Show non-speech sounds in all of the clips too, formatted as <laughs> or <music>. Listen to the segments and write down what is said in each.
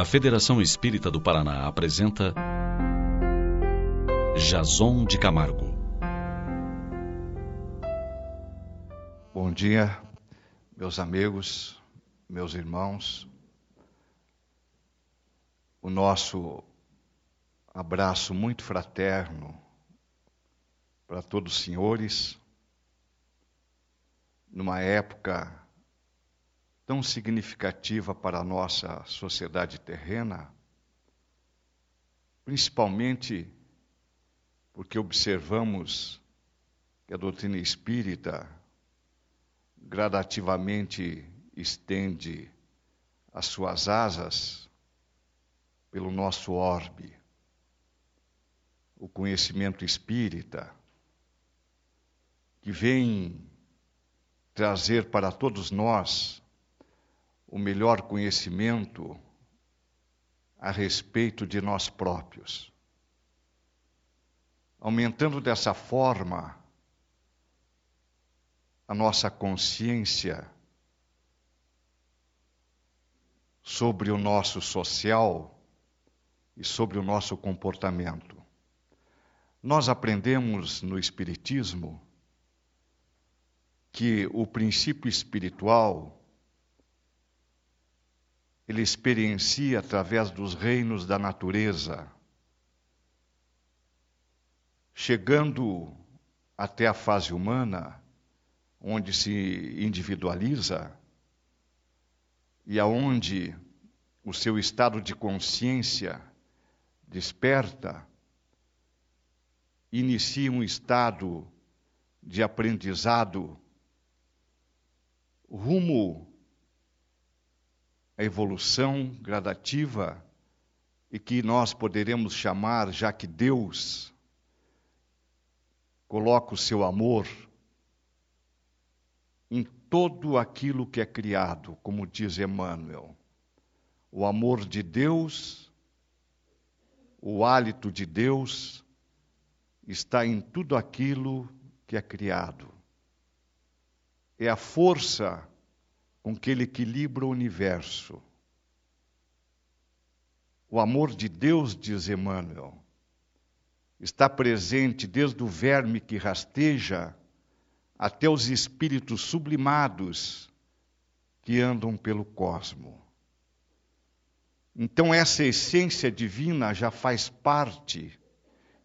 A Federação Espírita do Paraná apresenta Jason de Camargo. Bom dia, meus amigos, meus irmãos. O nosso abraço muito fraterno para todos os senhores, numa época tão significativa para a nossa sociedade terrena, principalmente porque observamos que a doutrina espírita gradativamente estende as suas asas pelo nosso orbe. O conhecimento espírita, que vem trazer para todos nós o melhor conhecimento a respeito de nós próprios. Aumentando dessa forma a nossa consciência sobre o nosso social e sobre o nosso comportamento. Nós aprendemos no Espiritismo que o princípio espiritual ele experiencia através dos reinos da natureza, chegando até a fase humana, onde se individualiza e aonde o seu estado de consciência desperta, inicia um estado de aprendizado rumo a evolução gradativa e que nós poderemos chamar, já que Deus coloca o seu amor em todo aquilo que é criado, como diz Emmanuel. O amor de Deus, o hálito de Deus está em tudo aquilo que é criado. É a força com que ele equilibra o universo. O amor de Deus, diz Emmanuel, está presente desde o verme que rasteja até os espíritos sublimados que andam pelo cosmo. Então, essa essência divina já faz parte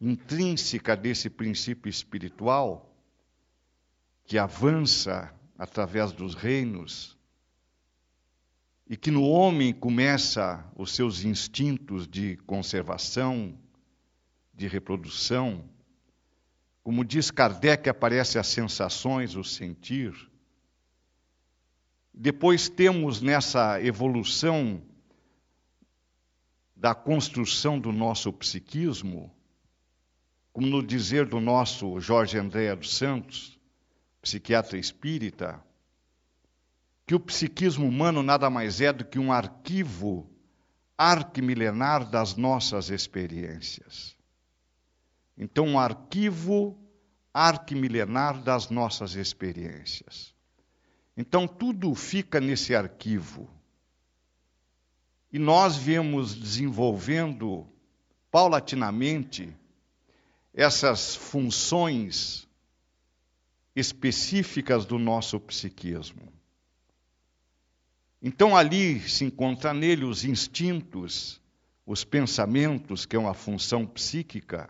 intrínseca desse princípio espiritual que avança através dos reinos e que no homem começa os seus instintos de conservação, de reprodução. Como diz Kardec, aparecem as sensações, o sentir. Depois temos nessa evolução da construção do nosso psiquismo, como no dizer do nosso Jorge André dos Santos, psiquiatra espírita, que o psiquismo humano nada mais é do que um arquivo arquimilenar das nossas experiências. Então, um arquivo arquimilenar das nossas experiências. Então, tudo fica nesse arquivo. E nós viemos desenvolvendo paulatinamente essas funções específicas do nosso psiquismo. Então ali se encontra nele os instintos, os pensamentos, que é uma função psíquica,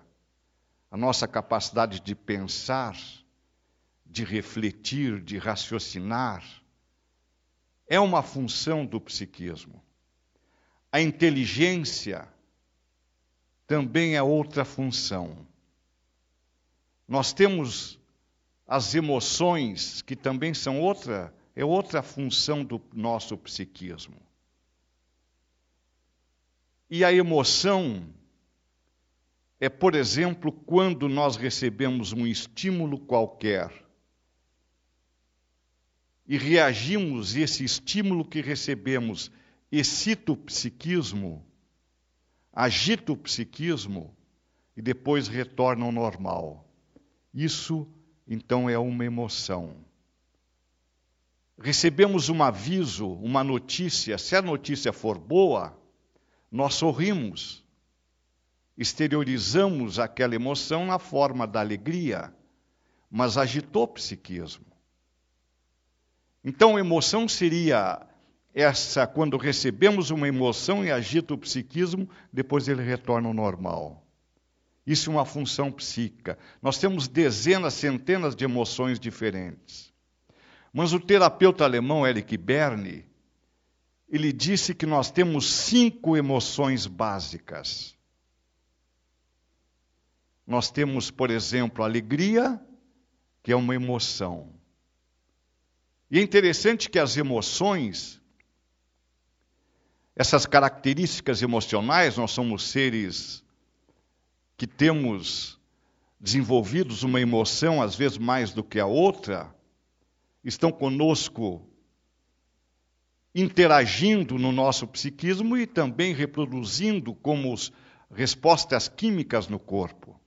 a nossa capacidade de pensar, de refletir, de raciocinar, é uma função do psiquismo. A inteligência também é outra função. Nós temos as emoções, que também são outra é outra função do nosso psiquismo. E a emoção é, por exemplo, quando nós recebemos um estímulo qualquer e reagimos, esse estímulo que recebemos excita o psiquismo, agita o psiquismo e depois retorna ao normal. Isso, então, é uma emoção recebemos um aviso, uma notícia, se a notícia for boa, nós sorrimos, exteriorizamos aquela emoção na forma da alegria, mas agitou o psiquismo. Então, emoção seria essa, quando recebemos uma emoção e agita o psiquismo, depois ele retorna ao normal. Isso é uma função psíquica. Nós temos dezenas, centenas de emoções diferentes. Mas o terapeuta alemão Eric Berne, ele disse que nós temos cinco emoções básicas. Nós temos, por exemplo, alegria, que é uma emoção. E é interessante que as emoções, essas características emocionais, nós somos seres que temos desenvolvidos uma emoção, às vezes mais do que a outra, estão conosco interagindo no nosso psiquismo e também reproduzindo como respostas químicas no corpo.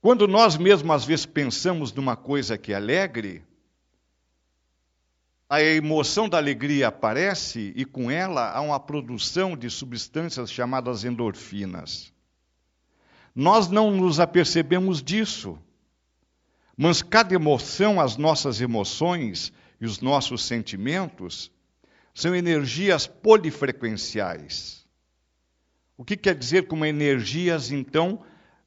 Quando nós mesmos às vezes pensamos numa coisa que é alegre, a emoção da alegria aparece e com ela há uma produção de substâncias chamadas endorfinas. Nós não nos apercebemos disso, mas cada emoção, as nossas emoções e os nossos sentimentos são energias polifrequenciais. O que quer dizer com energias, então,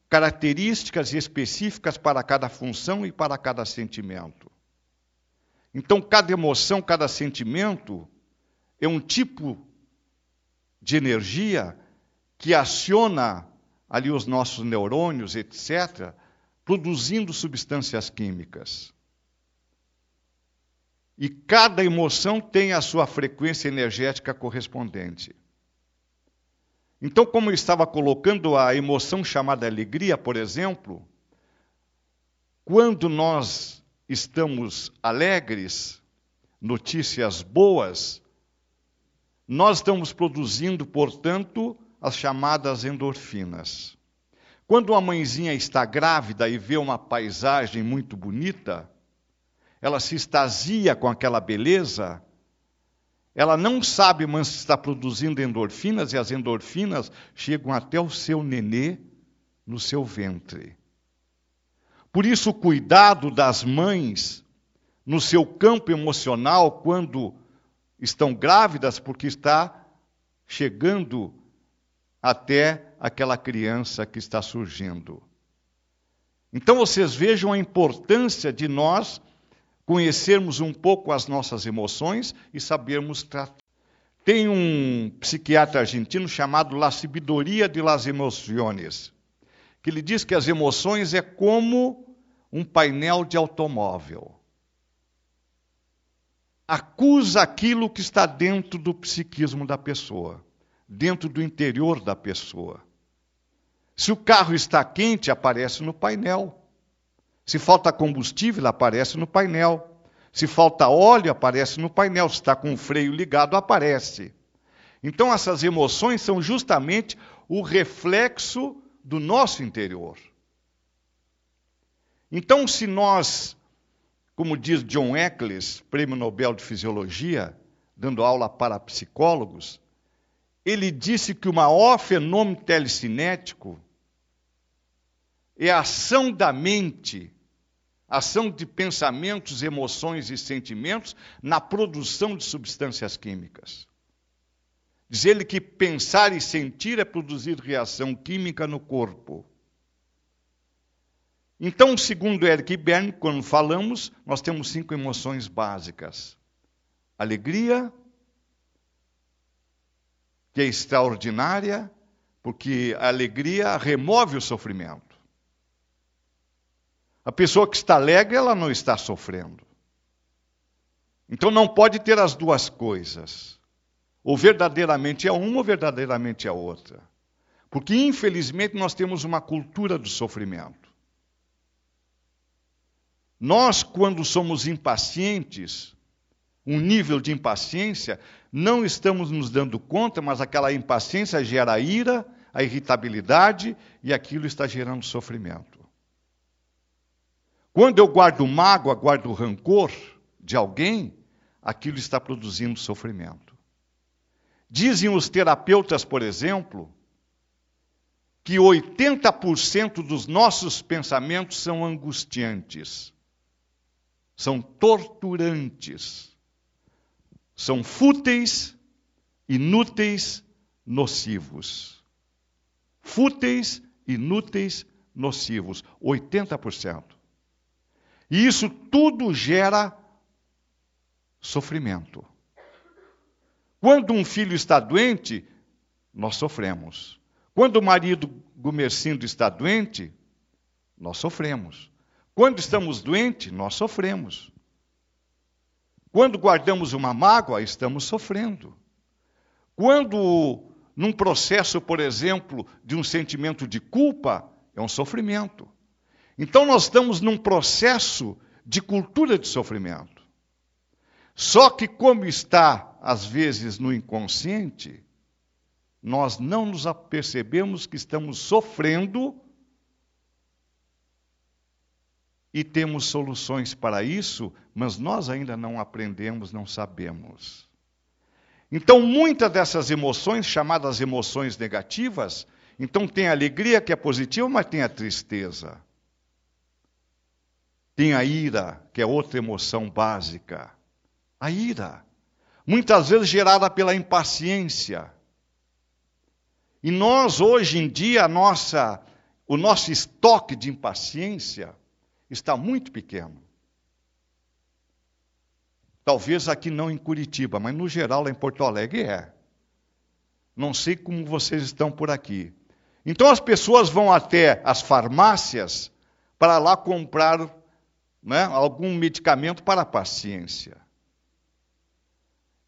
características específicas para cada função e para cada sentimento? Então, cada emoção, cada sentimento é um tipo de energia que aciona ali os nossos neurônios, etc., produzindo substâncias químicas. E cada emoção tem a sua frequência energética correspondente. Então, como eu estava colocando a emoção chamada alegria, por exemplo, quando nós estamos alegres, notícias boas, nós estamos produzindo, portanto, as chamadas endorfinas. Quando uma mãezinha está grávida e vê uma paisagem muito bonita, ela se extasia com aquela beleza, ela não sabe, mas está produzindo endorfinas e as endorfinas chegam até o seu nenê no seu ventre. Por isso, o cuidado das mães no seu campo emocional quando estão grávidas, porque está chegando até aquela criança que está surgindo. Então vocês vejam a importância de nós conhecermos um pouco as nossas emoções e sabermos tratar. Tem um psiquiatra argentino chamado La Sabidoria de las Emociones, que ele diz que as emoções é como um painel de automóvel. Acusa aquilo que está dentro do psiquismo da pessoa, dentro do interior da pessoa. Se o carro está quente, aparece no painel. Se falta combustível, aparece no painel. Se falta óleo, aparece no painel. Se está com o freio ligado, aparece. Então, essas emoções são justamente o reflexo do nosso interior. Então, se nós, como diz John Eccles, prêmio Nobel de Fisiologia, dando aula para psicólogos, ele disse que o maior fenômeno telecinético é a ação da mente, ação de pensamentos, emoções e sentimentos na produção de substâncias químicas. Diz ele que pensar e sentir é produzir reação química no corpo. Então, segundo Eric Berne, quando falamos, nós temos cinco emoções básicas: alegria, que é extraordinária, porque a alegria remove o sofrimento. A pessoa que está alegre, ela não está sofrendo. Então não pode ter as duas coisas. Ou verdadeiramente é uma ou verdadeiramente é outra. Porque, infelizmente, nós temos uma cultura do sofrimento. Nós, quando somos impacientes, um nível de impaciência, não estamos nos dando conta, mas aquela impaciência gera a ira, a irritabilidade e aquilo está gerando sofrimento. Quando eu guardo mágoa, guardo rancor de alguém, aquilo está produzindo sofrimento. Dizem os terapeutas, por exemplo, que 80% dos nossos pensamentos são angustiantes, são torturantes, são fúteis, inúteis, nocivos. Fúteis, inúteis, nocivos. 80%. E isso tudo gera sofrimento. Quando um filho está doente, nós sofremos. Quando o marido Gumercindo está doente, nós sofremos. Quando estamos doentes, nós sofremos. Quando guardamos uma mágoa, estamos sofrendo. Quando, num processo, por exemplo, de um sentimento de culpa, é um sofrimento. Então, nós estamos num processo de cultura de sofrimento. Só que, como está, às vezes, no inconsciente, nós não nos apercebemos que estamos sofrendo e temos soluções para isso, mas nós ainda não aprendemos, não sabemos. Então, muitas dessas emoções, chamadas emoções negativas, então tem a alegria que é positiva, mas tem a tristeza. Tem a ira, que é outra emoção básica. A ira, muitas vezes gerada pela impaciência e nós, hoje em dia, nossa, o nosso estoque de impaciência está muito pequeno. Talvez aqui não em Curitiba, mas no geral lá em Porto Alegre é. Não sei como vocês estão por aqui. Então as pessoas vão até as farmácias para lá comprar né, algum medicamento para a paciência.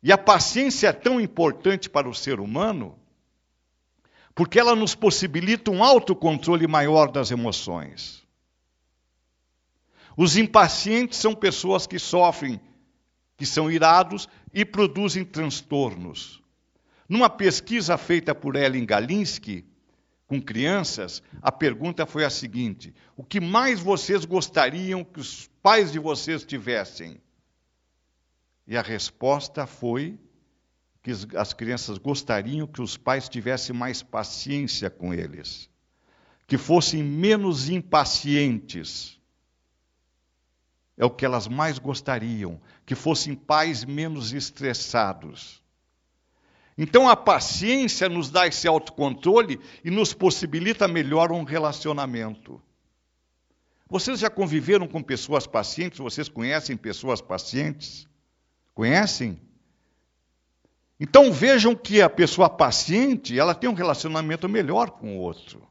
E a paciência é tão importante para o ser humano porque ela nos possibilita um autocontrole maior das emoções. Os impacientes são pessoas que sofrem, que são irados e produzem transtornos. Numa pesquisa feita por Ellen Galinsky com crianças, a pergunta foi a seguinte: o que mais vocês gostariam que os pais de vocês tivessem? E a resposta foi que as crianças gostariam que os pais tivessem mais paciência com eles, que fossem menos impacientes. É o que elas mais gostariam, que fossem pais menos estressados. Então a paciência nos dá esse autocontrole e nos possibilita melhor um relacionamento. Vocês já conviveram com pessoas pacientes? Vocês conhecem pessoas pacientes? Conhecem? Então vejam que a pessoa paciente, ela tem um relacionamento melhor com o outro.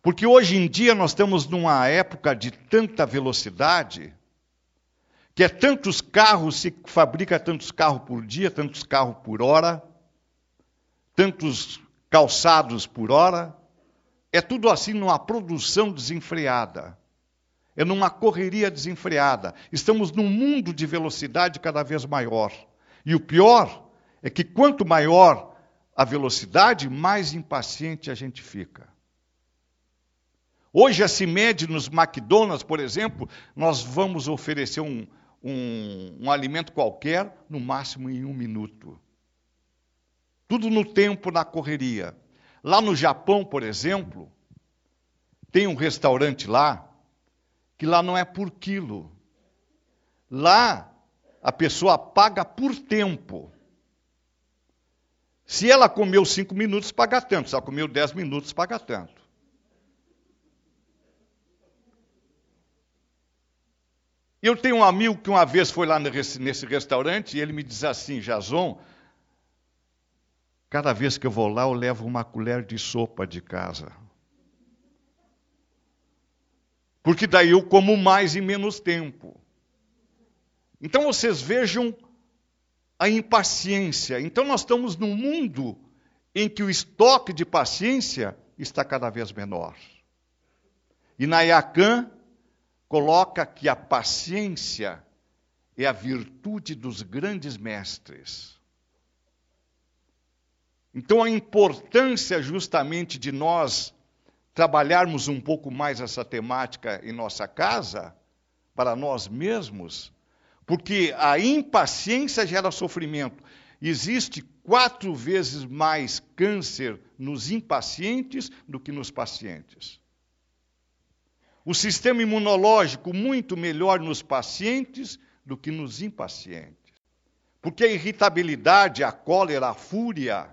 Porque hoje em dia nós estamos numa época de tanta velocidade, que é tantos carros, se fabrica tantos carros por dia, tantos carros por hora, tantos calçados por hora, é tudo assim numa produção desenfreada. É numa correria desenfreada. Estamos num mundo de velocidade cada vez maior. E o pior é que quanto maior a velocidade, mais impaciente a gente fica. Hoje, a se mede nos McDonald's, por exemplo, nós vamos oferecer um, um, um alimento qualquer, no máximo em um minuto. Tudo no tempo, na correria. Lá no Japão, por exemplo, tem um restaurante lá, que lá não é por quilo. Lá, a pessoa paga por tempo. Se ela comeu cinco minutos, paga tanto. Se ela comeu dez minutos, paga tanto. Eu tenho um amigo que uma vez foi lá nesse restaurante e ele me diz assim, Jason, cada vez que eu vou lá eu levo uma colher de sopa de casa. Porque daí eu como mais em menos tempo. Então vocês vejam a impaciência. Então nós estamos num mundo em que o estoque de paciência está cada vez menor. E Nayakan coloca que a paciência é a virtude dos grandes mestres. Então a importância justamente de nós trabalharmos um pouco mais essa temática em nossa casa, para nós mesmos, porque a impaciência gera sofrimento. existe quatro vezes mais câncer nos impacientes do que nos pacientes. O sistema imunológico muito melhor nos pacientes do que nos impacientes. Porque a irritabilidade, a cólera, a fúria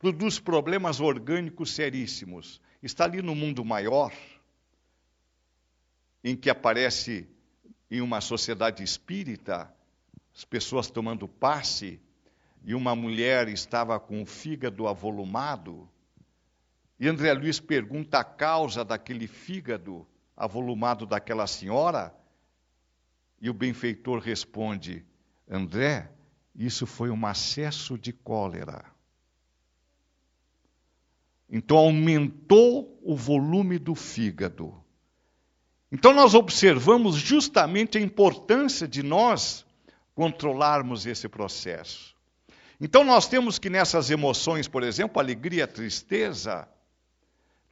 produz problemas orgânicos seríssimos. Está ali no mundo maior, em que aparece em uma sociedade espírita, as pessoas tomando passe, e uma mulher estava com o fígado avolumado, e André Luiz pergunta a causa daquele fígado avolumado daquela senhora, e o benfeitor responde: André, isso foi um acesso de cólera. Então aumentou o volume do fígado. Então nós observamos justamente a importância de nós controlarmos esse processo. Então nós temos que nessas emoções, por exemplo, alegria, tristeza,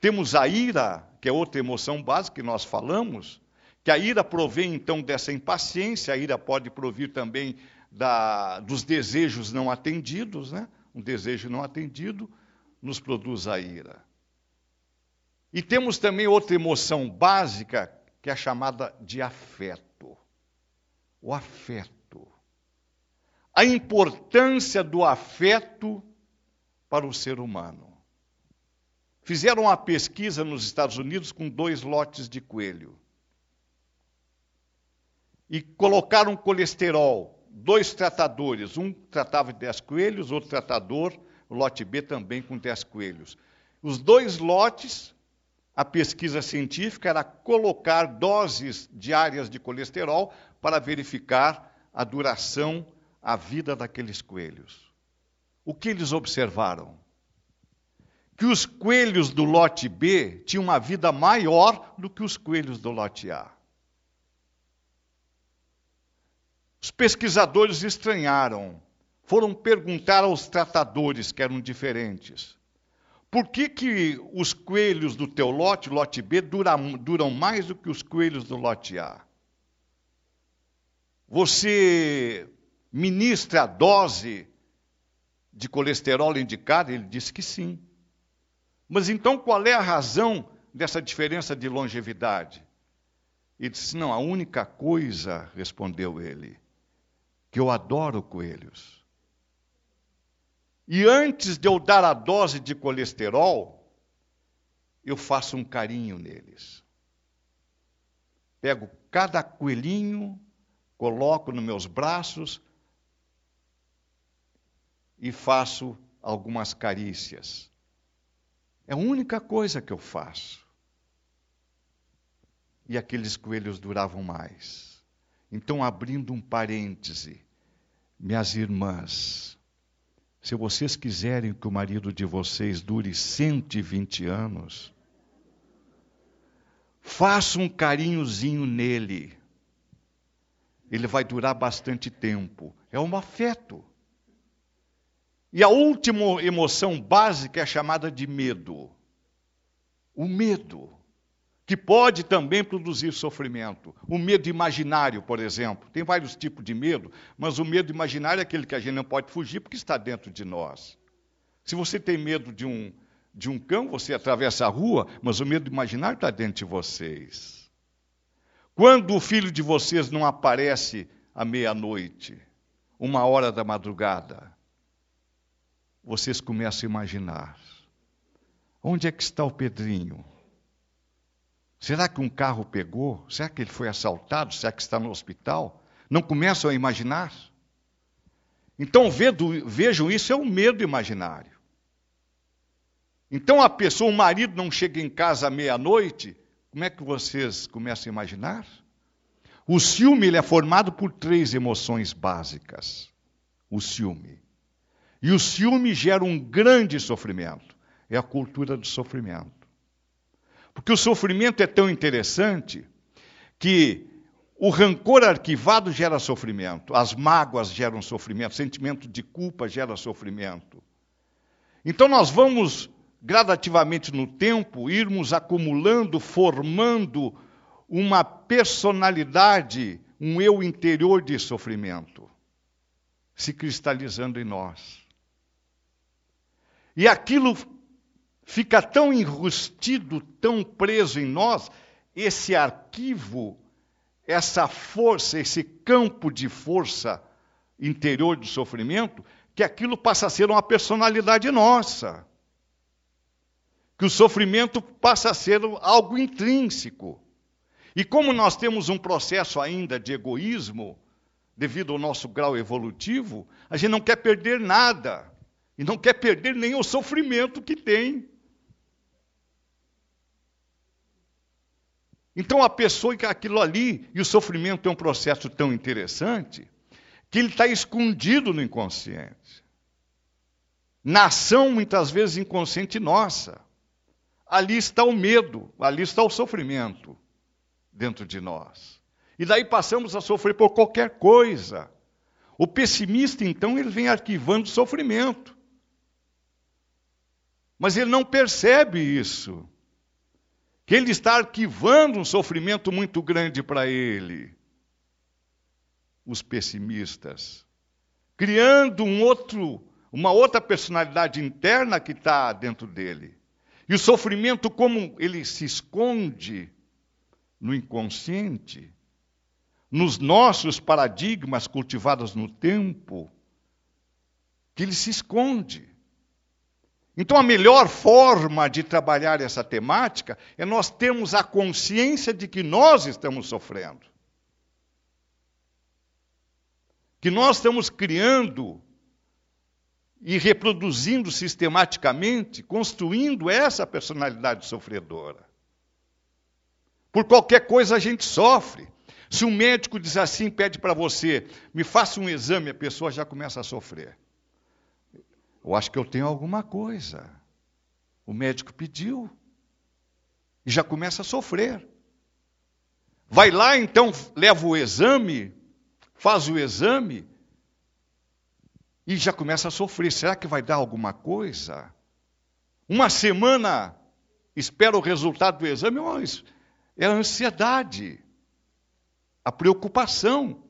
temos a ira, que é outra emoção básica que nós falamos, que a ira provém então dessa impaciência, a ira pode provir também da, dos desejos não atendidos, né? Um desejo não atendido nos produz a ira. E temos também outra emoção básica, que é a chamada de afeto. O afeto. A importância do afeto para o ser humano. Fizeram uma pesquisa nos Estados Unidos com dois lotes de coelho e colocaram colesterol. Dois tratadores, um tratava de 10 coelhos, outro tratador, o lote B também com 10 coelhos. Os dois lotes, a pesquisa científica era colocar doses diárias de colesterol para verificar a duração, a vida daqueles coelhos. O que eles observaram? Que os coelhos do lote B tinham uma vida maior do que os coelhos do lote A. Os pesquisadores estranharam, foram perguntar aos tratadores que eram diferentes. Por que, que os coelhos do teu lote, lote B, duram, duram mais do que os coelhos do lote A? Você ministra a dose de colesterol indicada? Ele disse que sim. Mas então qual é a razão dessa diferença de longevidade? Ele disse: Não, a única coisa, respondeu ele, que eu adoro coelhos. E antes de eu dar a dose de colesterol, eu faço um carinho neles. Pego cada coelhinho, coloco nos meus braços e faço algumas carícias. É a única coisa que eu faço. E aqueles coelhos duravam mais. Então, abrindo um parêntese, minhas irmãs, se vocês quiserem que o marido de vocês dure 120 anos, faça um carinhozinho nele. Ele vai durar bastante tempo. É um afeto. E a última emoção básica é chamada de medo. O medo que pode também produzir sofrimento. O medo imaginário, por exemplo. Tem vários tipos de medo, mas o medo imaginário é aquele que a gente não pode fugir porque está dentro de nós. Se você tem medo de um, de um cão, você atravessa a rua, mas o medo imaginário está dentro de vocês. Quando o filho de vocês não aparece à meia-noite, uma hora da madrugada, vocês começam a imaginar: onde é que está o Pedrinho? Será que um carro pegou? Será que ele foi assaltado? Será que está no hospital? Não começam a imaginar? Então vejam, isso é um medo imaginário. Então a pessoa, o marido não chega em casa à meia-noite, como é que vocês começam a imaginar? O ciúme ele é formado por três emoções básicas. O ciúme. E o ciúme gera um grande sofrimento. É a cultura do sofrimento. Porque o sofrimento é tão interessante que o rancor arquivado gera sofrimento, as mágoas geram sofrimento, sentimento de culpa gera sofrimento. Então nós vamos gradativamente no tempo irmos acumulando, formando uma personalidade, um eu interior de sofrimento. se cristalizando em nós. E aquilo fica tão enrustido, tão preso em nós, esse arquivo, essa força, esse campo de força interior do sofrimento, que aquilo passa a ser uma personalidade nossa. Que o sofrimento passa a ser algo intrínseco. E como nós temos um processo ainda de egoísmo, devido ao nosso grau evolutivo, a gente não quer perder nada. E não quer perder nem o sofrimento que tem. Então a pessoa que aquilo ali, e o sofrimento é um processo tão interessante, que ele está escondido no inconsciente. Na ação, muitas vezes, inconsciente nossa. Ali está o medo, ali está o sofrimento dentro de nós. E daí passamos a sofrer por qualquer coisa. O pessimista, então, ele vem arquivando sofrimento. Mas ele não percebe isso. Que ele está arquivando um sofrimento muito grande para ele. Os pessimistas. Criando um outro, uma outra personalidade interna que está dentro dele. E o sofrimento, como ele se esconde no inconsciente, nos nossos paradigmas cultivados no tempo, que ele se esconde. Então, a melhor forma de trabalhar essa temática é nós termos a consciência de que nós estamos sofrendo. Que nós estamos criando e reproduzindo sistematicamente, construindo essa personalidade sofredora. Por qualquer coisa a gente sofre. Se um médico diz assim, pede para você, me faça um exame, a pessoa já começa a sofrer. Eu acho que eu tenho alguma coisa. O médico pediu. E já começa a sofrer. Vai lá, então, leva o exame, faz o exame, e já começa a sofrer. Será que vai dar alguma coisa? Uma semana espera o resultado do exame, é a ansiedade a preocupação.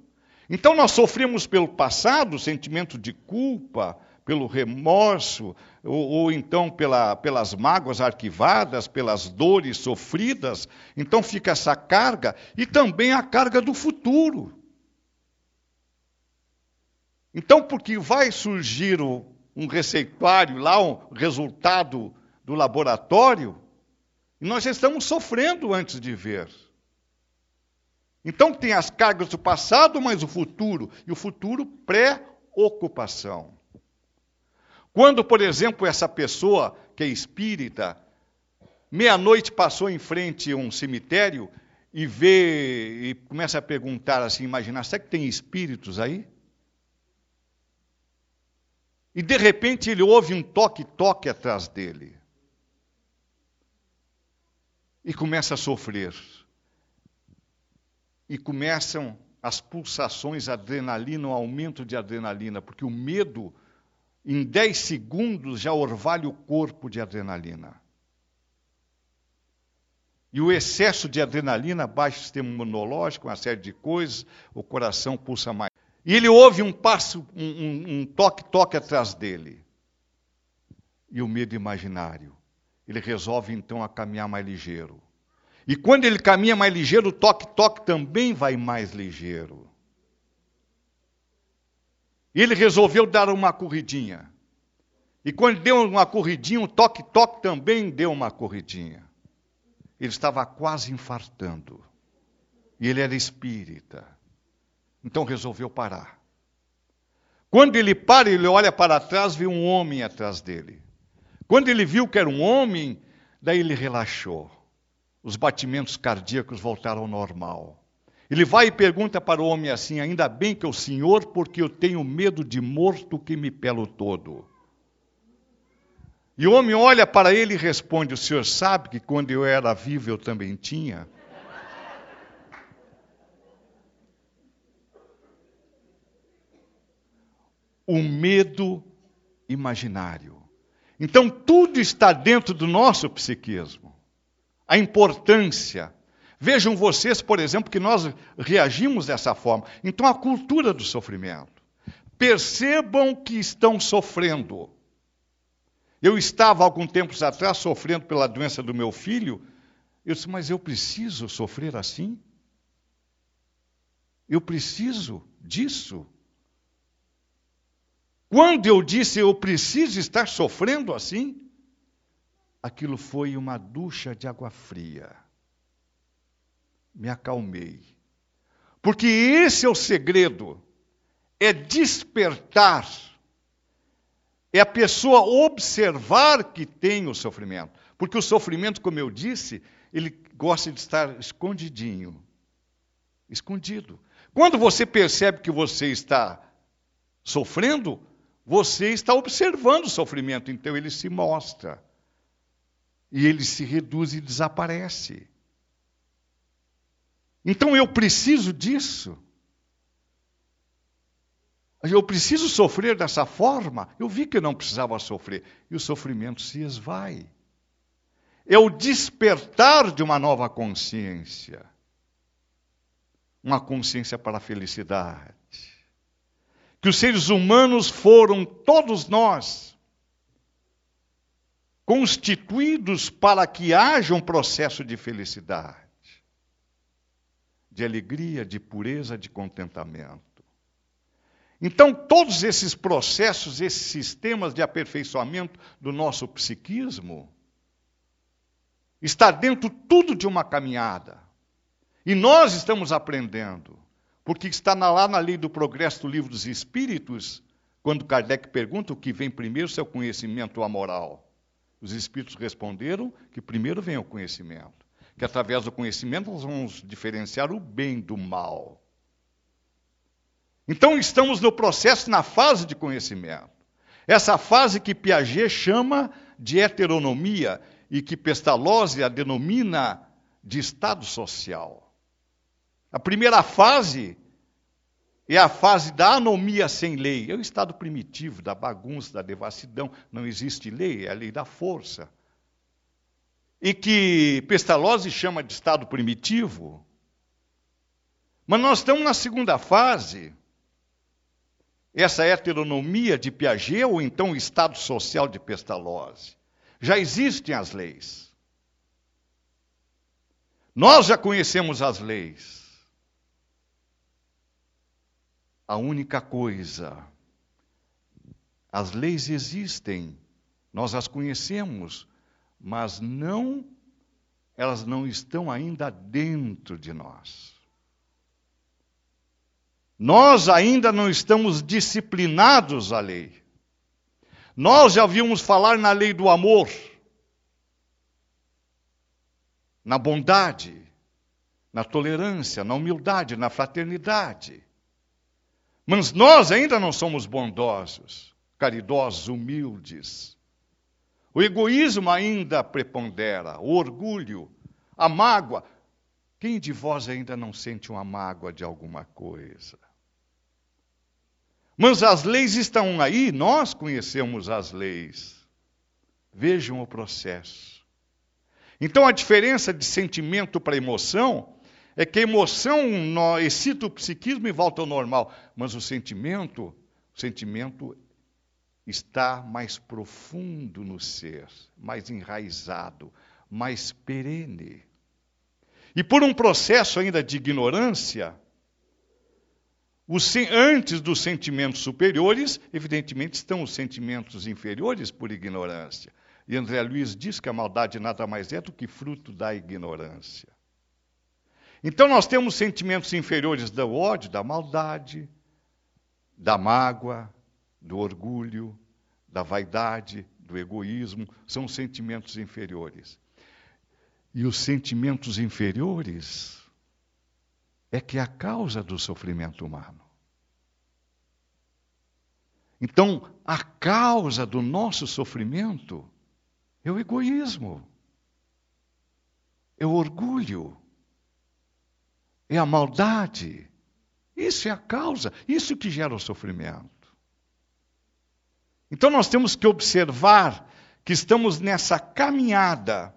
Então nós sofremos pelo passado, sentimento de culpa, pelo remorso, ou, ou então pela, pelas mágoas arquivadas, pelas dores sofridas. Então fica essa carga e também a carga do futuro. Então, porque vai surgir um receituário lá, um resultado do laboratório, e nós estamos sofrendo antes de ver. Então tem as cargas do passado, mas o futuro. E o futuro pré-ocupação. Quando, por exemplo, essa pessoa que é espírita, meia-noite passou em frente a um cemitério e vê e começa a perguntar assim, imaginar, será que tem espíritos aí? E de repente ele ouve um toque-toque atrás dele. E começa a sofrer e começam as pulsações, adrenalina, o aumento de adrenalina, porque o medo, em 10 segundos, já orvalha o corpo de adrenalina. E o excesso de adrenalina baixa o sistema imunológico, uma série de coisas, o coração pulsa mais. E ele ouve um passo, um toque-toque um, um atrás dele. E o medo imaginário. Ele resolve então a caminhar mais ligeiro. E quando ele caminha mais ligeiro, o toque-toque também vai mais ligeiro. E ele resolveu dar uma corridinha. E quando deu uma corridinha, o toque-toque também deu uma corridinha. Ele estava quase infartando. E ele era espírita. Então resolveu parar. Quando ele para, ele olha para trás, vê um homem atrás dele. Quando ele viu que era um homem, daí ele relaxou os batimentos cardíacos voltaram ao normal. Ele vai e pergunta para o homem assim: Ainda bem que é o senhor, porque eu tenho medo de morto que me pelo todo. E o homem olha para ele e responde: O senhor sabe que quando eu era vivo eu também tinha? O medo imaginário. Então, tudo está dentro do nosso psiquismo a importância. Vejam vocês, por exemplo, que nós reagimos dessa forma. Então, a cultura do sofrimento. percebam que estão sofrendo. Eu estava algum tempo atrás sofrendo pela doença do meu filho. Eu disse, mas eu preciso sofrer assim? Eu preciso disso? Quando eu disse eu preciso estar sofrendo assim, aquilo foi uma ducha de água fria. Me acalmei. Porque esse é o segredo, é despertar, é a pessoa observar que tem o sofrimento. Porque o sofrimento, como eu disse, ele gosta de estar escondidinho, escondido. Quando você percebe que você está sofrendo, você está observando o sofrimento, então ele se mostra. E ele se reduz e desaparece. Então eu preciso disso. Eu preciso sofrer dessa forma. Eu vi que eu não precisava sofrer. E o sofrimento se esvai. É o despertar de uma nova consciência. Uma consciência para a felicidade que os seres humanos foram, todos nós, constituídos para que haja um processo de felicidade, de alegria, de pureza, de contentamento. Então, todos esses processos, esses sistemas de aperfeiçoamento do nosso psiquismo, está dentro tudo de uma caminhada. E nós estamos aprendendo. Porque está lá na lei do progresso do livro dos Espíritos, quando Kardec pergunta o que vem primeiro, se é o conhecimento ou a moral. Os Espíritos responderam que primeiro vem o conhecimento. Que através do conhecimento nós vamos diferenciar o bem do mal. Então estamos no processo, na fase de conhecimento. Essa fase que Piaget chama de heteronomia e que Pestalozzi a denomina de estado social. A primeira fase é a fase da anomia sem lei. É o estado primitivo, da bagunça, da devassidão. Não existe lei, é a lei da força. E que Pestalozzi chama de estado primitivo. Mas nós estamos na segunda fase. Essa heteronomia de Piaget, ou então o estado social de Pestalozzi. Já existem as leis. Nós já conhecemos as leis a única coisa. As leis existem, nós as conhecemos, mas não elas não estão ainda dentro de nós. Nós ainda não estamos disciplinados à lei. Nós já ouvimos falar na lei do amor, na bondade, na tolerância, na humildade, na fraternidade. Mas nós ainda não somos bondosos, caridosos, humildes. O egoísmo ainda prepondera, o orgulho, a mágoa. Quem de vós ainda não sente uma mágoa de alguma coisa? Mas as leis estão aí, nós conhecemos as leis. Vejam o processo. Então a diferença de sentimento para emoção é que a emoção excita o psiquismo e volta ao normal. Mas o sentimento, o sentimento está mais profundo no ser, mais enraizado, mais perene. E por um processo ainda de ignorância, antes dos sentimentos superiores, evidentemente estão os sentimentos inferiores por ignorância. E André Luiz diz que a maldade nada mais é do que fruto da ignorância. Então nós temos sentimentos inferiores do ódio, da maldade, da mágoa, do orgulho, da vaidade, do egoísmo, são sentimentos inferiores. E os sentimentos inferiores é que é a causa do sofrimento humano. Então, a causa do nosso sofrimento é o egoísmo, é o orgulho, é a maldade. Isso é a causa, isso que gera o sofrimento. Então nós temos que observar que estamos nessa caminhada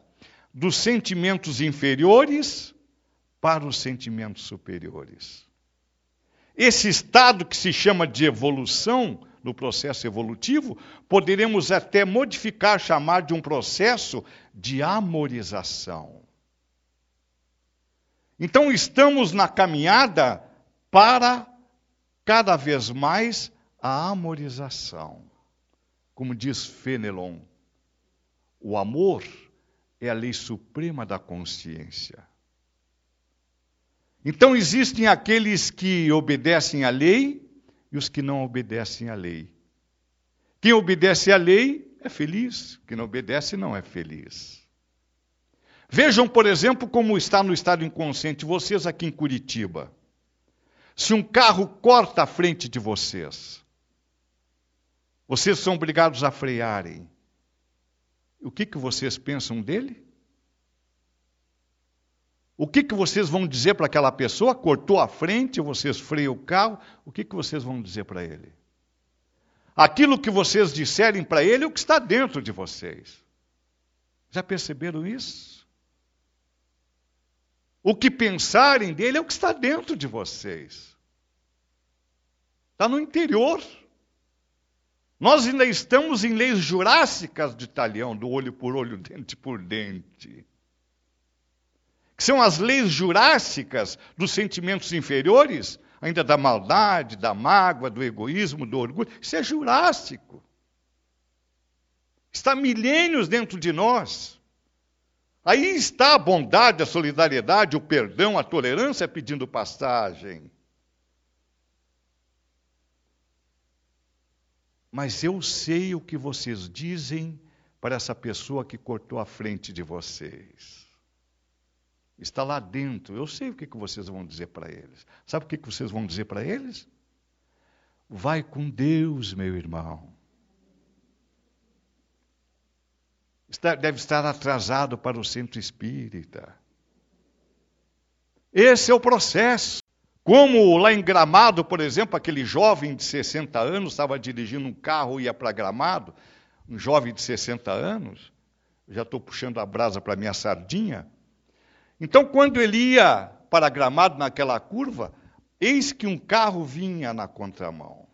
dos sentimentos inferiores para os sentimentos superiores. esse estado que se chama de evolução, no processo evolutivo, poderemos até modificar, chamar de um processo de amorização. Então, estamos na caminhada para cada vez mais a amorização. Como diz Fenelon, o amor é a lei suprema da consciência. Então existem aqueles que obedecem à lei e os que não obedecem à lei. Quem obedece à lei é feliz, quem não obedece não é feliz. Vejam, por exemplo, como está no estado inconsciente vocês aqui em Curitiba. Se um carro corta a frente de vocês, vocês são obrigados a frearem. O que, que vocês pensam dele? O que, que vocês vão dizer para aquela pessoa? Cortou a frente, vocês freiam o carro, o que, que vocês vão dizer para ele? Aquilo que vocês disserem para ele é o que está dentro de vocês. Já perceberam isso? O que pensarem dele é o que está dentro de vocês. Está no interior. Nós ainda estamos em leis jurássicas de talhão, do olho por olho, <laughs> dente por dente que são as leis jurássicas dos sentimentos inferiores, ainda da maldade, da mágoa, do egoísmo, do orgulho. Isso é jurássico. Está milênios dentro de nós. Aí está a bondade, a solidariedade, o perdão, a tolerância pedindo passagem. Mas eu sei o que vocês dizem para essa pessoa que cortou a frente de vocês. Está lá dentro. Eu sei o que, vocês vão dizer para eles. Sabe o que, que vocês vão dizer para eles? Vai com Deus, meu irmão. Está, deve estar atrasado para o centro espírita. Esse é o processo. Como lá em Gramado, por exemplo, aquele jovem de 60 anos estava dirigindo um carro e ia para Gramado, um jovem de 60 anos, já estou puxando a brasa para minha sardinha, então, quando ele ia para Gramado naquela curva, eis que um carro vinha na contramão.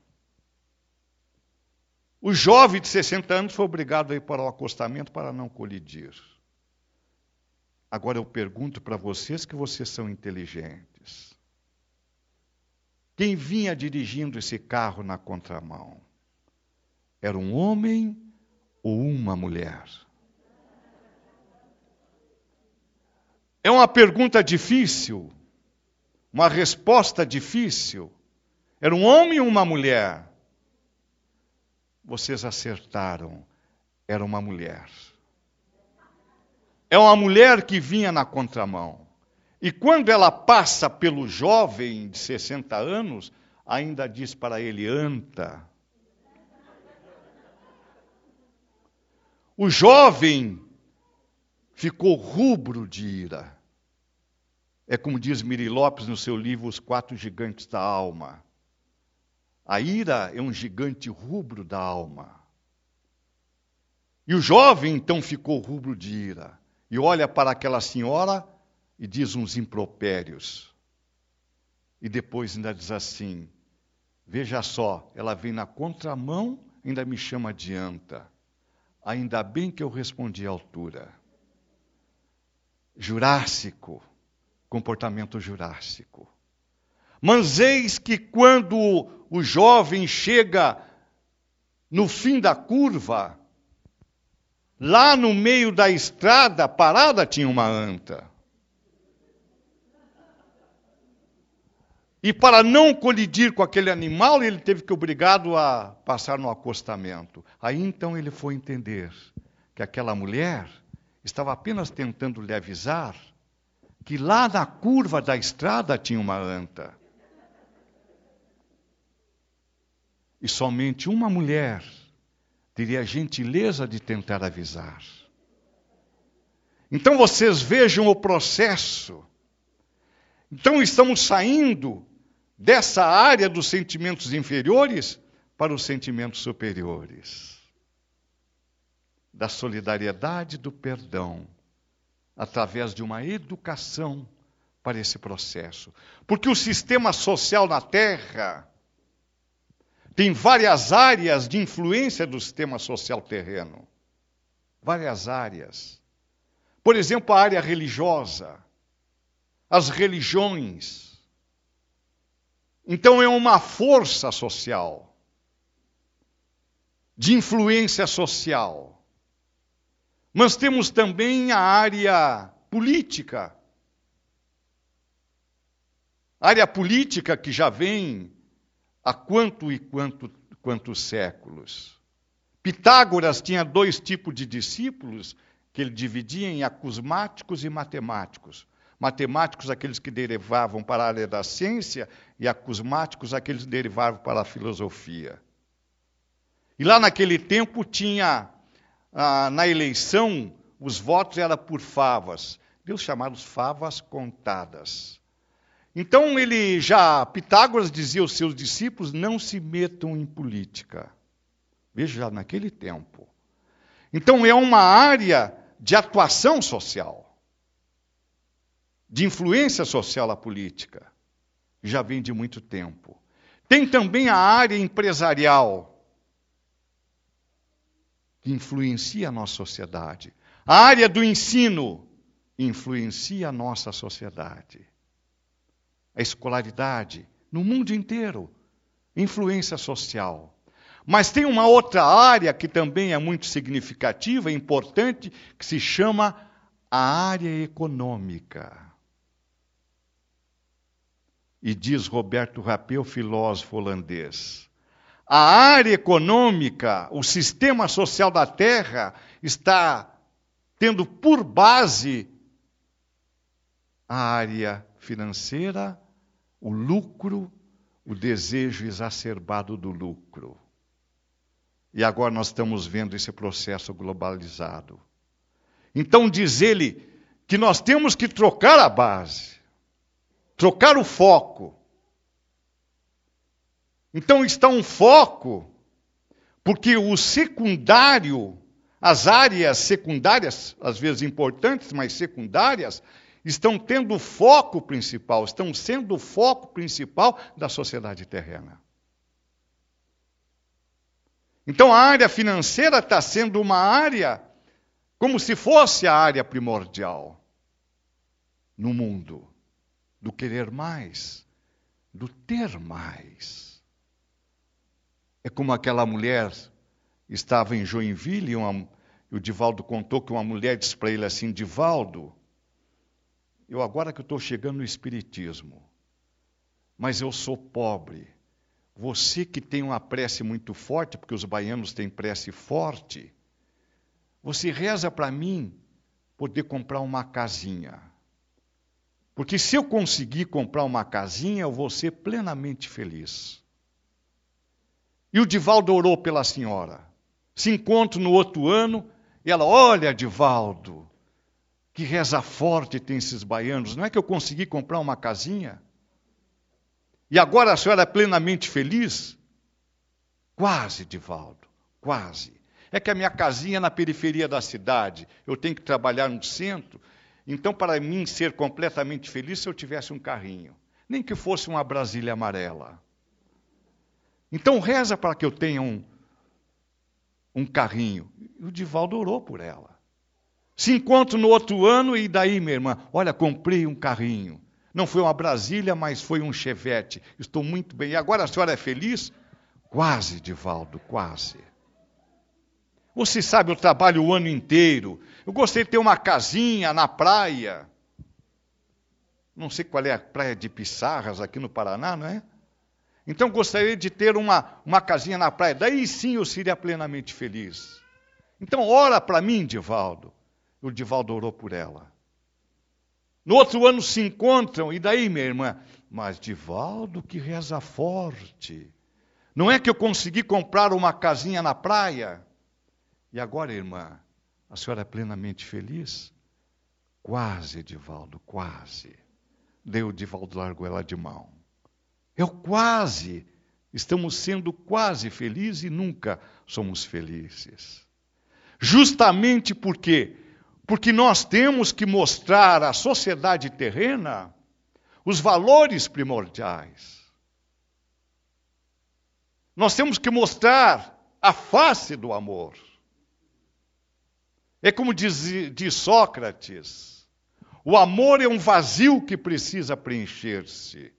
O jovem de 60 anos foi obrigado a ir para o acostamento para não colidir. Agora eu pergunto para vocês que vocês são inteligentes. Quem vinha dirigindo esse carro na contramão? Era um homem ou uma mulher? É uma pergunta difícil, uma resposta difícil. Era um homem ou uma mulher? Vocês acertaram, era uma mulher. É uma mulher que vinha na contramão. E quando ela passa pelo jovem de 60 anos, ainda diz para ele: anta. O jovem ficou rubro de ira. É como diz Miri Lopes no seu livro Os Quatro Gigantes da Alma. A ira é um gigante rubro da alma. E o jovem então ficou rubro de ira e olha para aquela senhora e diz uns impropérios. E depois ainda diz assim: Veja só, ela vem na contramão, ainda me chama de anta. Ainda bem que eu respondi à altura. Jurássico, comportamento jurássico. Mas eis que quando o jovem chega no fim da curva, lá no meio da estrada, parada tinha uma anta. E para não colidir com aquele animal, ele teve que obrigado a passar no acostamento. Aí então ele foi entender que aquela mulher estava apenas tentando lhe avisar que lá na curva da estrada tinha uma anta. E somente uma mulher teria a gentileza de tentar avisar. Então vocês vejam o processo. Então estamos saindo dessa área dos sentimentos inferiores para os sentimentos superiores da solidariedade do perdão, através de uma educação para esse processo. Porque o sistema social na Terra tem várias áreas de influência do sistema social terreno. Várias áreas. Por exemplo, a área religiosa, as religiões. Então é uma força social, de influência social. Mas temos também a área política. A área política que já vem há quanto e quanto, quantos séculos. Pitágoras tinha dois tipos de discípulos que ele dividia em acusmáticos e matemáticos. Matemáticos, aqueles que derivavam para a área da ciência, e acusmáticos, aqueles que derivavam para a filosofia. E lá naquele tempo tinha, ah, na eleição, os votos eram por favas. Deus chamados favas contadas. Então ele já, Pitágoras dizia aos seus discípulos: não se metam em política. Veja, já naquele tempo. Então é uma área de atuação social, de influência social a política. Já vem de muito tempo. Tem também a área empresarial, que influencia a nossa sociedade. A área do ensino influencia a nossa sociedade. A escolaridade, no mundo inteiro, influência social. Mas tem uma outra área que também é muito significativa e importante, que se chama a área econômica. E diz Roberto Rapel, filósofo holandês: a área econômica, o sistema social da Terra, está tendo por base a área financeira, o lucro, o desejo exacerbado do lucro. E agora nós estamos vendo esse processo globalizado. Então diz ele que nós temos que trocar a base, trocar o foco. Então está um foco, porque o secundário, as áreas secundárias, às vezes importantes, mas secundárias, estão tendo foco principal, estão sendo o foco principal da sociedade terrena. Então a área financeira está sendo uma área como se fosse a área primordial no mundo do querer mais, do ter mais. É como aquela mulher estava em Joinville e, uma, e o Divaldo contou que uma mulher disse para ele assim: Divaldo, eu agora que estou chegando no Espiritismo, mas eu sou pobre você que tem uma prece muito forte, porque os baianos têm prece forte, você reza para mim poder comprar uma casinha. Porque se eu conseguir comprar uma casinha, eu vou ser plenamente feliz. E o Divaldo orou pela senhora. Se encontro no outro ano, e ela, olha, Divaldo, que reza forte tem esses baianos. Não é que eu consegui comprar uma casinha? E agora a senhora é plenamente feliz? Quase, Divaldo, quase. É que a minha casinha é na periferia da cidade, eu tenho que trabalhar no centro. Então, para mim ser completamente feliz, se eu tivesse um carrinho, nem que fosse uma Brasília amarela. Então, reza para que eu tenha um, um carrinho. E o Divaldo orou por ela. Se encontro no outro ano, e daí, minha irmã? Olha, comprei um carrinho. Não foi uma Brasília, mas foi um Chevette. Estou muito bem. E agora a senhora é feliz? Quase, Divaldo, quase. Você sabe, eu trabalho o ano inteiro. Eu gostaria de ter uma casinha na praia. Não sei qual é a praia de Pissarras aqui no Paraná, não é? Então gostaria de ter uma, uma casinha na praia. Daí sim eu seria plenamente feliz. Então ora para mim, Divaldo. O Divaldo orou por ela. No outro ano se encontram, e daí, minha irmã? Mas Divaldo que reza forte. Não é que eu consegui comprar uma casinha na praia? E agora, irmã, a senhora é plenamente feliz? Quase, Divaldo, quase. Deu Divaldo largou ela de mão. Eu quase. Estamos sendo quase felizes e nunca somos felizes. Justamente porque porque nós temos que mostrar à sociedade terrena os valores primordiais. Nós temos que mostrar a face do amor. É como diz, diz Sócrates: o amor é um vazio que precisa preencher-se.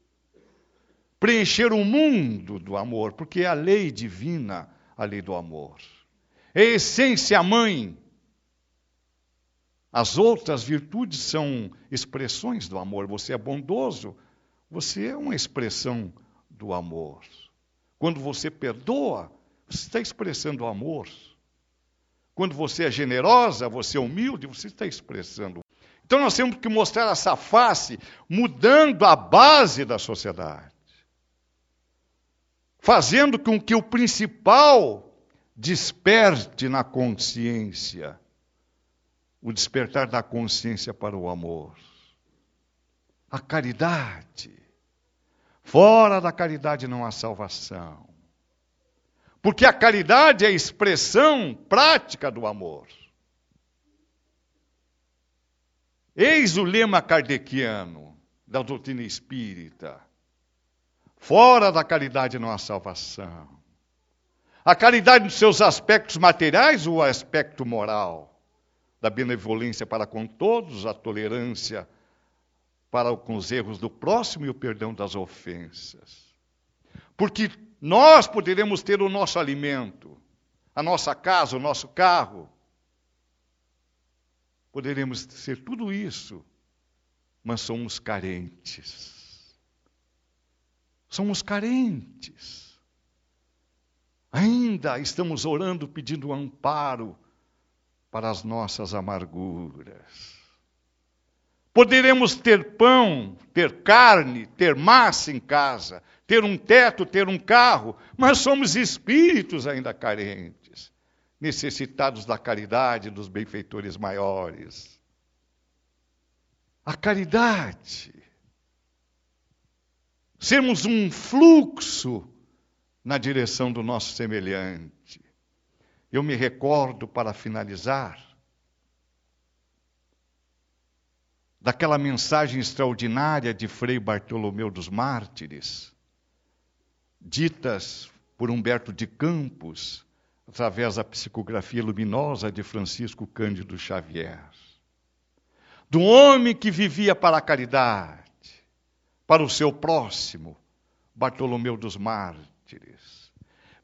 Preencher o mundo do amor, porque é a lei divina, a lei do amor. É a essência mãe. As outras virtudes são expressões do amor. Você é bondoso, você é uma expressão do amor. Quando você perdoa, você está expressando amor. Quando você é generosa, você é humilde, você está expressando. Então nós temos que mostrar essa face mudando a base da sociedade. Fazendo com que o principal desperte na consciência o despertar da consciência para o amor. A caridade. Fora da caridade não há salvação. Porque a caridade é a expressão prática do amor. Eis o lema kardeciano da doutrina espírita. Fora da caridade não há salvação. A caridade nos seus aspectos materiais ou o aspecto moral? Da benevolência para com todos, a tolerância para com os erros do próximo e o perdão das ofensas. Porque nós poderemos ter o nosso alimento, a nossa casa, o nosso carro. Poderemos ser tudo isso, mas somos carentes. Somos carentes. Ainda estamos orando pedindo amparo para as nossas amarguras. Poderemos ter pão, ter carne, ter massa em casa, ter um teto, ter um carro, mas somos espíritos ainda carentes, necessitados da caridade dos benfeitores maiores. A caridade. Sermos um fluxo na direção do nosso semelhante. Eu me recordo, para finalizar, daquela mensagem extraordinária de Frei Bartolomeu dos Mártires, ditas por Humberto de Campos, através da psicografia luminosa de Francisco Cândido Xavier. Do homem que vivia para a caridade, para o seu próximo, Bartolomeu dos Mártires.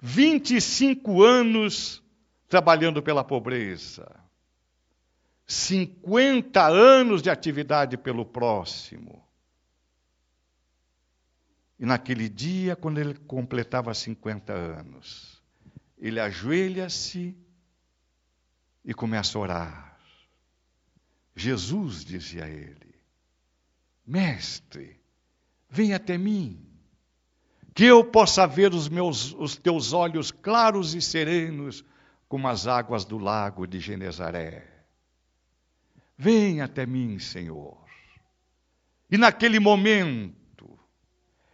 25 anos trabalhando pela pobreza 50 anos de atividade pelo próximo. E naquele dia, quando ele completava 50 anos, ele ajoelha-se e começa a orar. Jesus dizia a ele: Mestre, vem até mim, que eu possa ver os, meus, os teus olhos claros e serenos como as águas do lago de Genezaré. Vem até mim, Senhor. E naquele momento,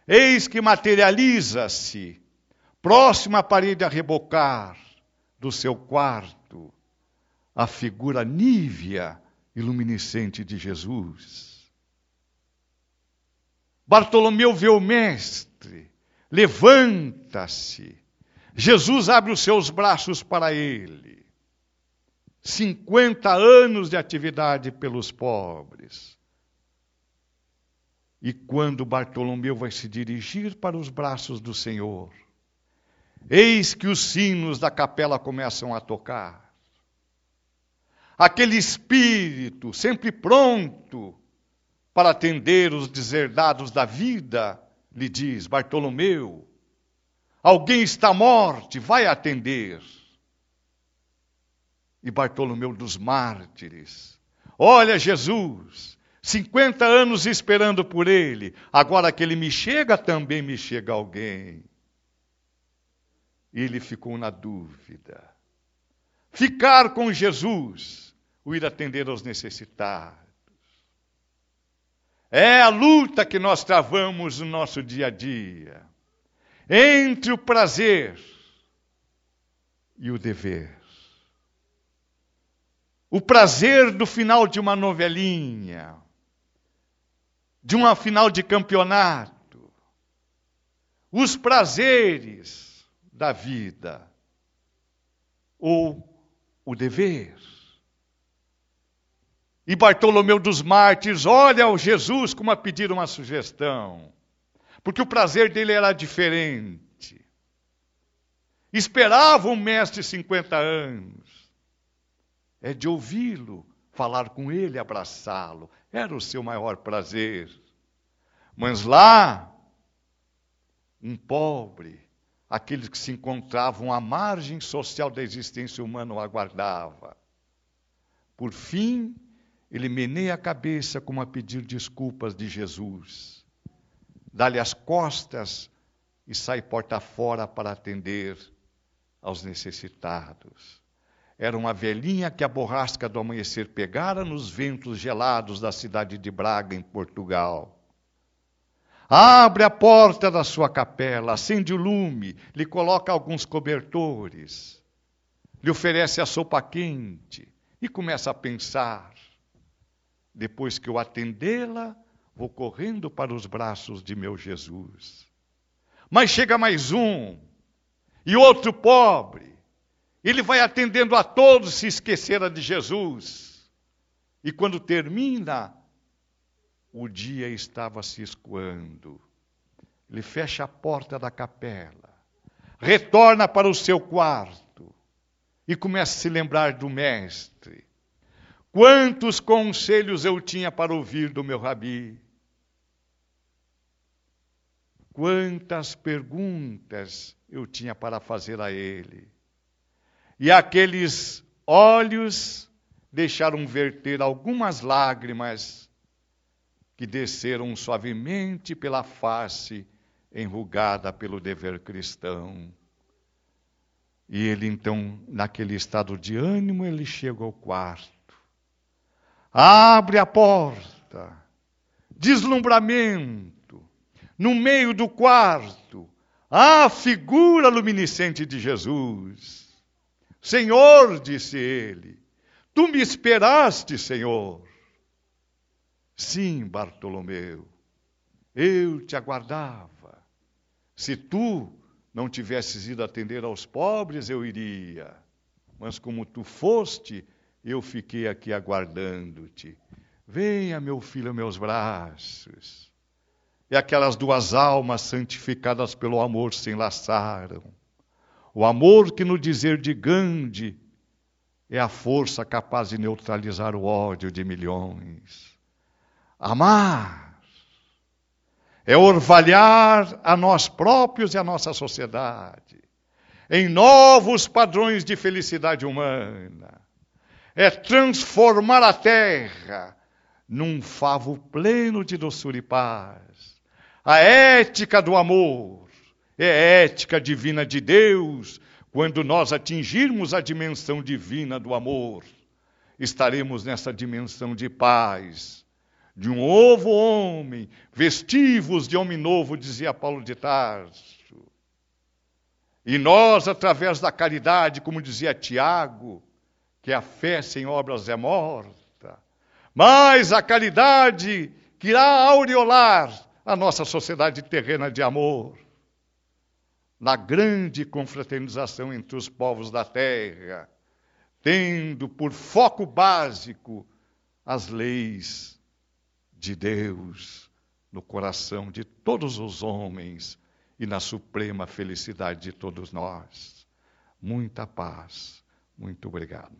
eis que materializa-se, próxima à parede a rebocar do seu quarto, a figura nívea e luminescente de Jesus. Bartolomeu vê o Mestre, levanta-se. Jesus abre os seus braços para ele. 50 anos de atividade pelos pobres. E quando Bartolomeu vai se dirigir para os braços do Senhor, eis que os sinos da capela começam a tocar. Aquele espírito sempre pronto para atender os deserdados da vida, lhe diz: Bartolomeu, alguém está morte, vai atender e Bartolomeu dos Mártires. Olha Jesus, 50 anos esperando por ele, agora que ele me chega, também me chega alguém. Ele ficou na dúvida. Ficar com Jesus, o ir atender aos necessitados. É a luta que nós travamos no nosso dia a dia entre o prazer e o dever. O prazer do final de uma novelinha, de uma final de campeonato, os prazeres da vida ou o dever. E Bartolomeu dos Mártires olha ao Jesus como a pedir uma sugestão, porque o prazer dele era diferente. Esperava um mestre 50 anos, é de ouvi-lo, falar com ele, abraçá-lo, era o seu maior prazer. Mas lá, um pobre, aqueles que se encontravam à margem social da existência humana o aguardava. Por fim, ele meneia a cabeça como a pedir desculpas de Jesus. Dá-lhe as costas e sai porta fora para atender aos necessitados. Era uma velhinha que a borrasca do amanhecer pegara nos ventos gelados da cidade de Braga, em Portugal. Abre a porta da sua capela, acende o lume, lhe coloca alguns cobertores, lhe oferece a sopa quente e começa a pensar. Depois que eu atendê-la, vou correndo para os braços de meu Jesus. Mas chega mais um, e outro pobre. Ele vai atendendo a todos, se esquecera de Jesus. E quando termina, o dia estava se escoando. Ele fecha a porta da capela, retorna para o seu quarto e começa a se lembrar do Mestre. Quantos conselhos eu tinha para ouvir do meu rabi? Quantas perguntas eu tinha para fazer a ele? E aqueles olhos deixaram verter algumas lágrimas que desceram suavemente pela face enrugada pelo dever cristão. E ele então, naquele estado de ânimo, ele chega ao quarto Abre a porta. Deslumbramento. No meio do quarto, a figura luminescente de Jesus. Senhor, disse ele, tu me esperaste, Senhor. Sim, Bartolomeu, eu te aguardava. Se tu não tivesses ido atender aos pobres, eu iria. Mas como tu foste, eu fiquei aqui aguardando-te. Venha, meu filho, meus braços. E aquelas duas almas santificadas pelo amor se enlaçaram. O amor que, no dizer de Gandhi, é a força capaz de neutralizar o ódio de milhões. Amar é orvalhar a nós próprios e a nossa sociedade em novos padrões de felicidade humana é transformar a terra num favo pleno de doçura e paz. A ética do amor é ética divina de Deus. Quando nós atingirmos a dimensão divina do amor, estaremos nessa dimensão de paz, de um novo homem, vestivos de homem novo, dizia Paulo de Tarso. E nós, através da caridade, como dizia Tiago, que a fé sem obras é morta, mas a caridade que irá aureolar a nossa sociedade terrena de amor, na grande confraternização entre os povos da terra, tendo por foco básico as leis de Deus no coração de todos os homens e na suprema felicidade de todos nós. Muita paz. Muito obrigado.